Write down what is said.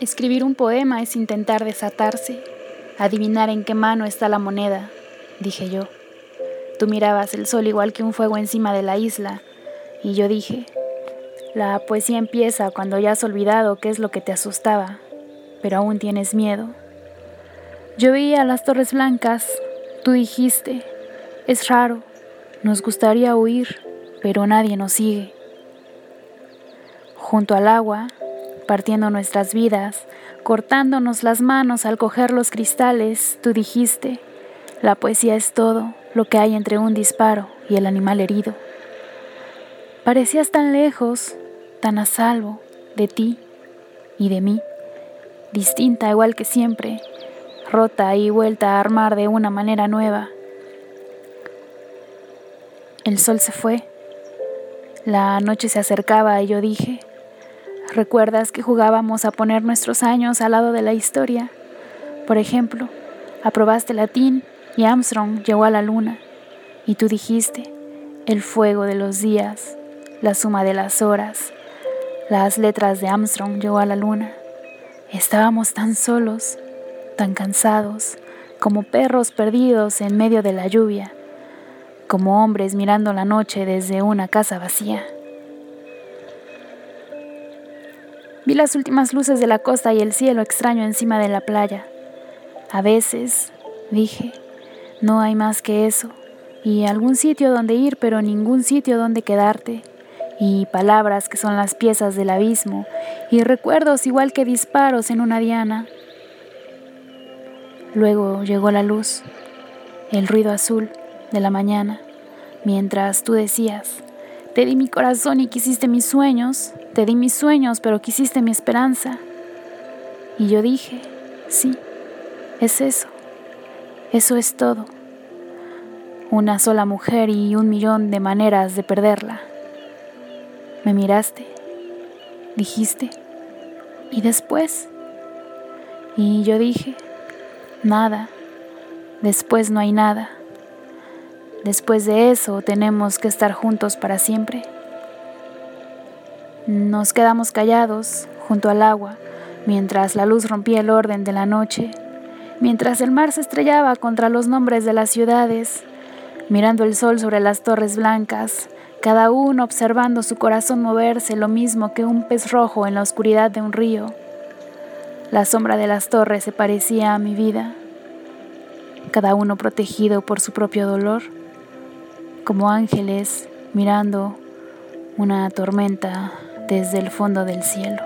Escribir un poema es intentar desatarse, adivinar en qué mano está la moneda, dije yo. Tú mirabas el sol igual que un fuego encima de la isla, y yo dije, la poesía empieza cuando ya has olvidado qué es lo que te asustaba, pero aún tienes miedo. Yo veía las torres blancas, tú dijiste, es raro, nos gustaría huir, pero nadie nos sigue. Junto al agua, partiendo nuestras vidas, cortándonos las manos al coger los cristales, tú dijiste, la poesía es todo lo que hay entre un disparo y el animal herido. Parecías tan lejos, tan a salvo de ti y de mí, distinta igual que siempre, rota y vuelta a armar de una manera nueva. El sol se fue, la noche se acercaba y yo dije, ¿Recuerdas que jugábamos a poner nuestros años al lado de la historia? Por ejemplo, aprobaste latín y Armstrong llegó a la luna y tú dijiste, el fuego de los días, la suma de las horas, las letras de Armstrong llegó a la luna. Estábamos tan solos, tan cansados, como perros perdidos en medio de la lluvia, como hombres mirando la noche desde una casa vacía. Vi las últimas luces de la costa y el cielo extraño encima de la playa. A veces, dije, no hay más que eso, y algún sitio donde ir, pero ningún sitio donde quedarte, y palabras que son las piezas del abismo, y recuerdos igual que disparos en una diana. Luego llegó la luz, el ruido azul de la mañana, mientras tú decías, te di mi corazón y quisiste mis sueños, te di mis sueños, pero quisiste mi esperanza. Y yo dije, sí, es eso, eso es todo. Una sola mujer y un millón de maneras de perderla. Me miraste, dijiste, ¿y después? Y yo dije, nada, después no hay nada. Después de eso tenemos que estar juntos para siempre. Nos quedamos callados junto al agua mientras la luz rompía el orden de la noche, mientras el mar se estrellaba contra los nombres de las ciudades, mirando el sol sobre las torres blancas, cada uno observando su corazón moverse lo mismo que un pez rojo en la oscuridad de un río. La sombra de las torres se parecía a mi vida, cada uno protegido por su propio dolor como ángeles mirando una tormenta desde el fondo del cielo.